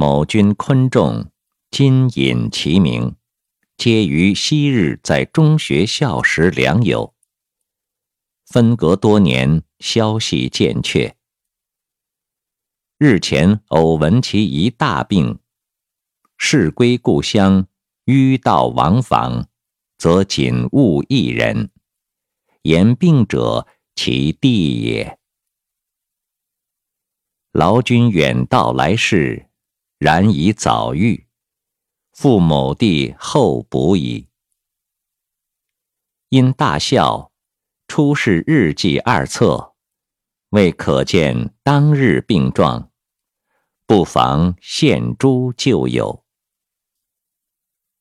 某君昆仲，今引其名，皆于昔日在中学校时良友。分隔多年，消息渐却。日前偶闻其一大病，事归故乡，迂道往访，则仅误一人。言病者，其弟也。劳君远道来视，然已早愈。复某地后补矣。因大笑，出示日记二册，未可见当日病状，不妨献诸旧友。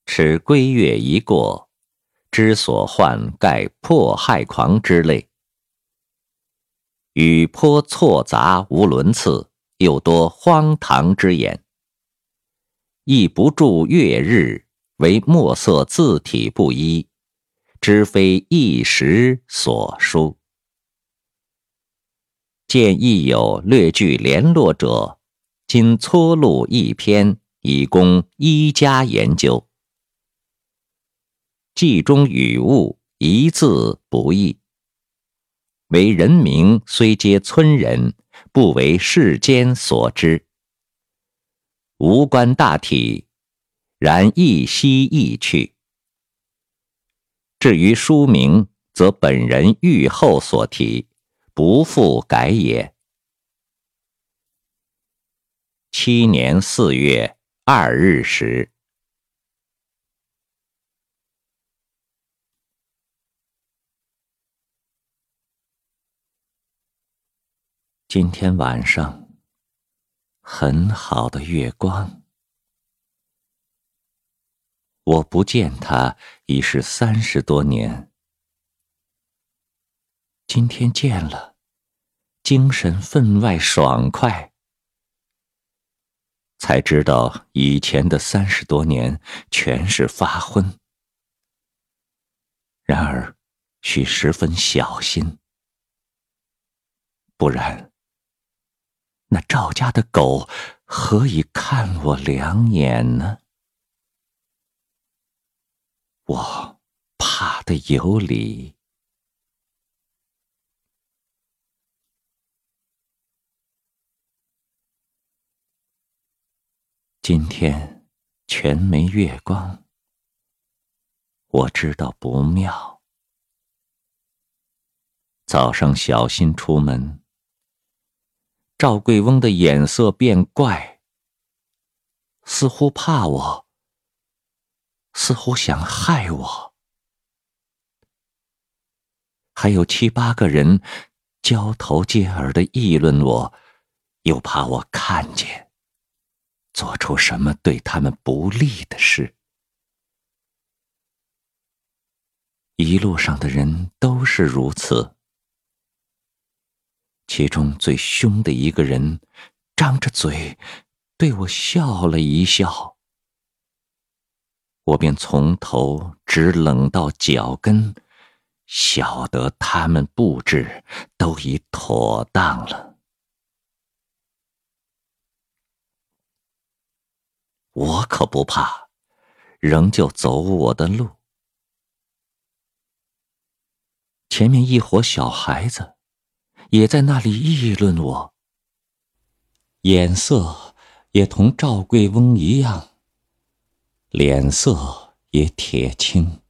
此归月一过，之所患盖迫害狂之类。语颇错杂无伦次，又多荒唐之言，亦不著月日，为墨色字体不一，知非一时所书。见亦有略具联络者，今撮录一篇，以供一家研究。记中语物一字不易。为人名虽皆村人，不为世间所知。无关大体，然一息亦去。至于书名，则本人御后所题，不复改也。七年四月二日时。今天晚上，很好的月光。我不见他已是三十多年，今天见了，精神分外爽快。才知道以前的三十多年全是发昏，然而需十分小心，不然。那赵家的狗何以看我两眼呢？我怕的有理。今天全没月光，我知道不妙。早上小心出门。赵贵翁的眼色变怪，似乎怕我，似乎想害我。还有七八个人交头接耳的议论我，又怕我看见，做出什么对他们不利的事。一路上的人都是如此。其中最凶的一个人，张着嘴对我笑了一笑，我便从头直冷到脚跟，晓得他们布置都已妥当了。我可不怕，仍旧走我的路。前面一伙小孩子。也在那里议论我，眼色也同赵贵翁一样，脸色也铁青。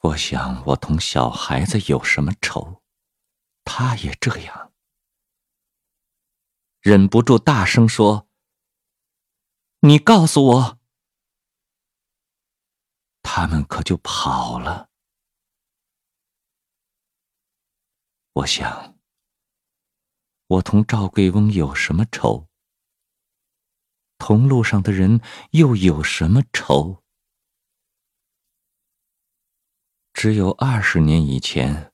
我想，我同小孩子有什么仇，他也这样，忍不住大声说：“你告诉我，他们可就跑了。”我想，我同赵贵翁有什么仇？同路上的人又有什么仇？只有二十年以前，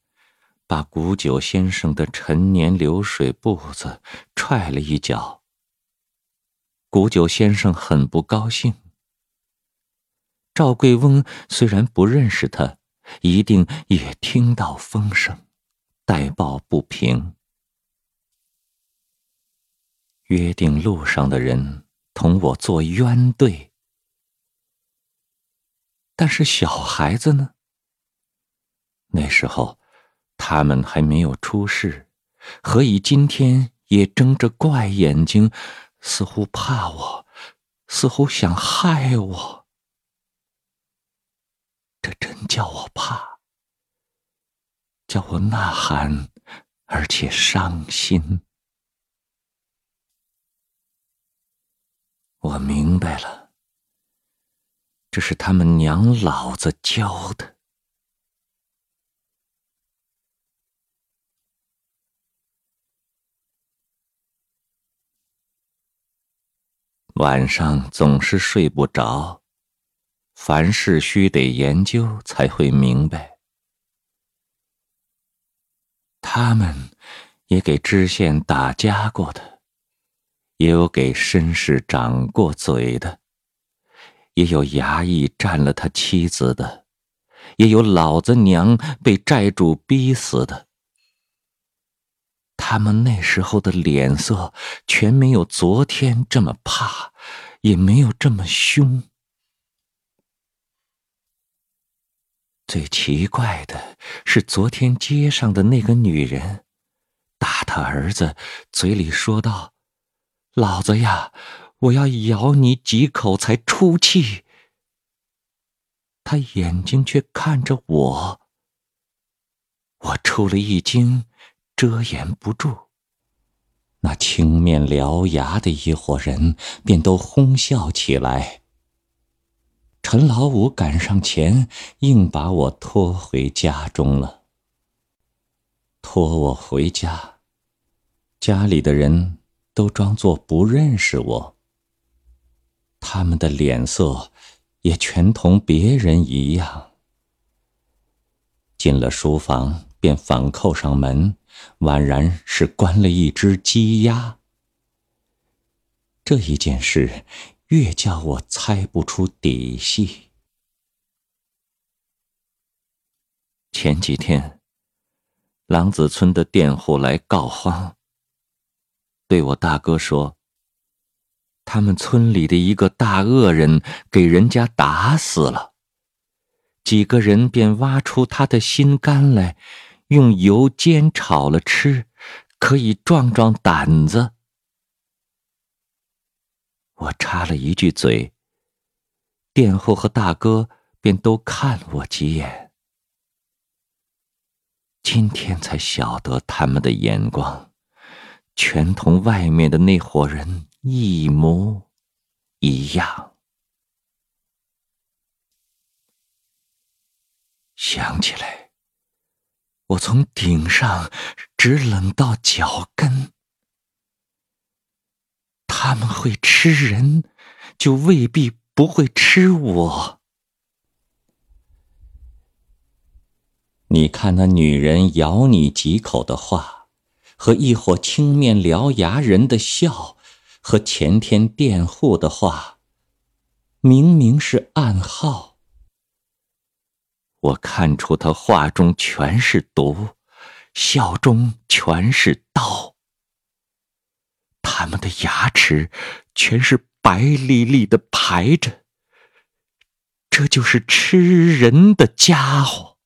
把古九先生的陈年流水步子踹了一脚。古九先生很不高兴。赵贵翁虽然不认识他，一定也听到风声。代报不平。约定路上的人同我做冤对。但是小孩子呢？那时候，他们还没有出世，何以今天也睁着怪眼睛，似乎怕我，似乎想害我？这真叫我怕，叫我呐喊，而且伤心。我明白了。这是他们娘老子教的。晚上总是睡不着，凡事须得研究才会明白。他们也给知县打家过的，也有给绅士掌过嘴的。也有衙役占了他妻子的，也有老子娘被债主逼死的。他们那时候的脸色全没有昨天这么怕，也没有这么凶。最奇怪的是，昨天街上的那个女人，打他儿子，嘴里说道：“老子呀！”我要咬你几口才出气。他眼睛却看着我，我出了一惊，遮掩不住。那青面獠牙的一伙人便都哄笑起来。陈老五赶上前，硬把我拖回家中了。拖我回家，家里的人都装作不认识我。他们的脸色也全同别人一样。进了书房，便反扣上门，宛然是关了一只鸡鸭。这一件事越叫我猜不出底细。前几天，狼子村的佃户来告荒，对我大哥说。他们村里的一个大恶人给人家打死了，几个人便挖出他的心肝来，用油煎炒了吃，可以壮壮胆子。我插了一句嘴，殿后和大哥便都看了我几眼。今天才晓得他们的眼光，全同外面的那伙人。一模一样。想起来，我从顶上直冷到脚跟。他们会吃人，就未必不会吃我。你看那女人咬你几口的话，和一伙青面獠牙人的笑。和前天佃户的话，明明是暗号。我看出他话中全是毒，笑中全是刀。他们的牙齿全是白丽丽的排着，这就是吃人的家伙。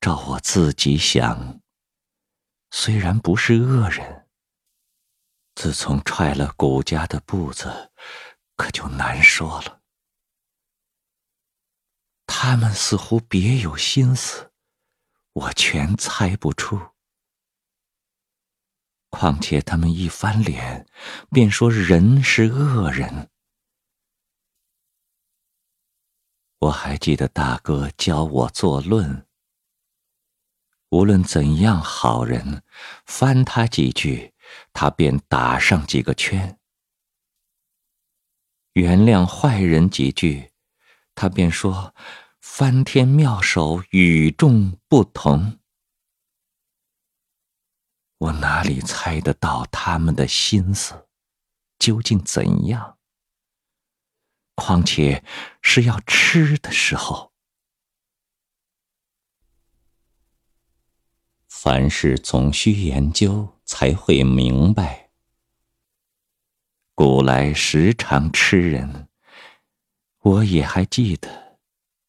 照我自己想。虽然不是恶人，自从踹了谷家的步子，可就难说了。他们似乎别有心思，我全猜不出。况且他们一翻脸，便说人是恶人。我还记得大哥教我作论。无论怎样好人，翻他几句，他便打上几个圈；原谅坏人几句，他便说翻天妙手与众不同。我哪里猜得到他们的心思究竟怎样？况且是要吃的时候。凡事总需研究，才会明白。古来时常吃人，我也还记得，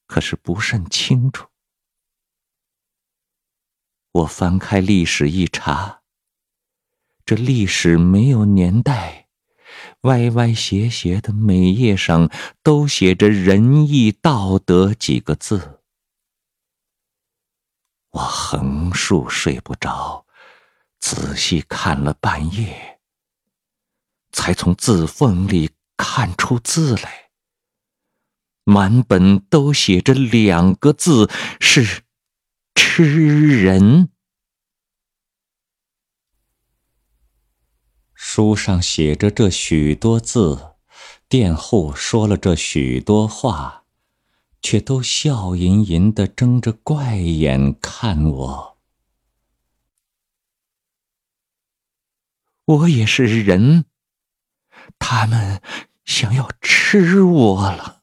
可是不甚清楚。我翻开历史一查，这历史没有年代，歪歪斜斜的每页上都写着“仁义道德”几个字。我横竖睡不着，仔细看了半夜，才从字缝里看出字来。满本都写着两个字，是。吃人。书上写着这许多字，佃户说了这许多话，却都笑吟吟的睁着怪眼看我。我也是人，他们想要吃我了。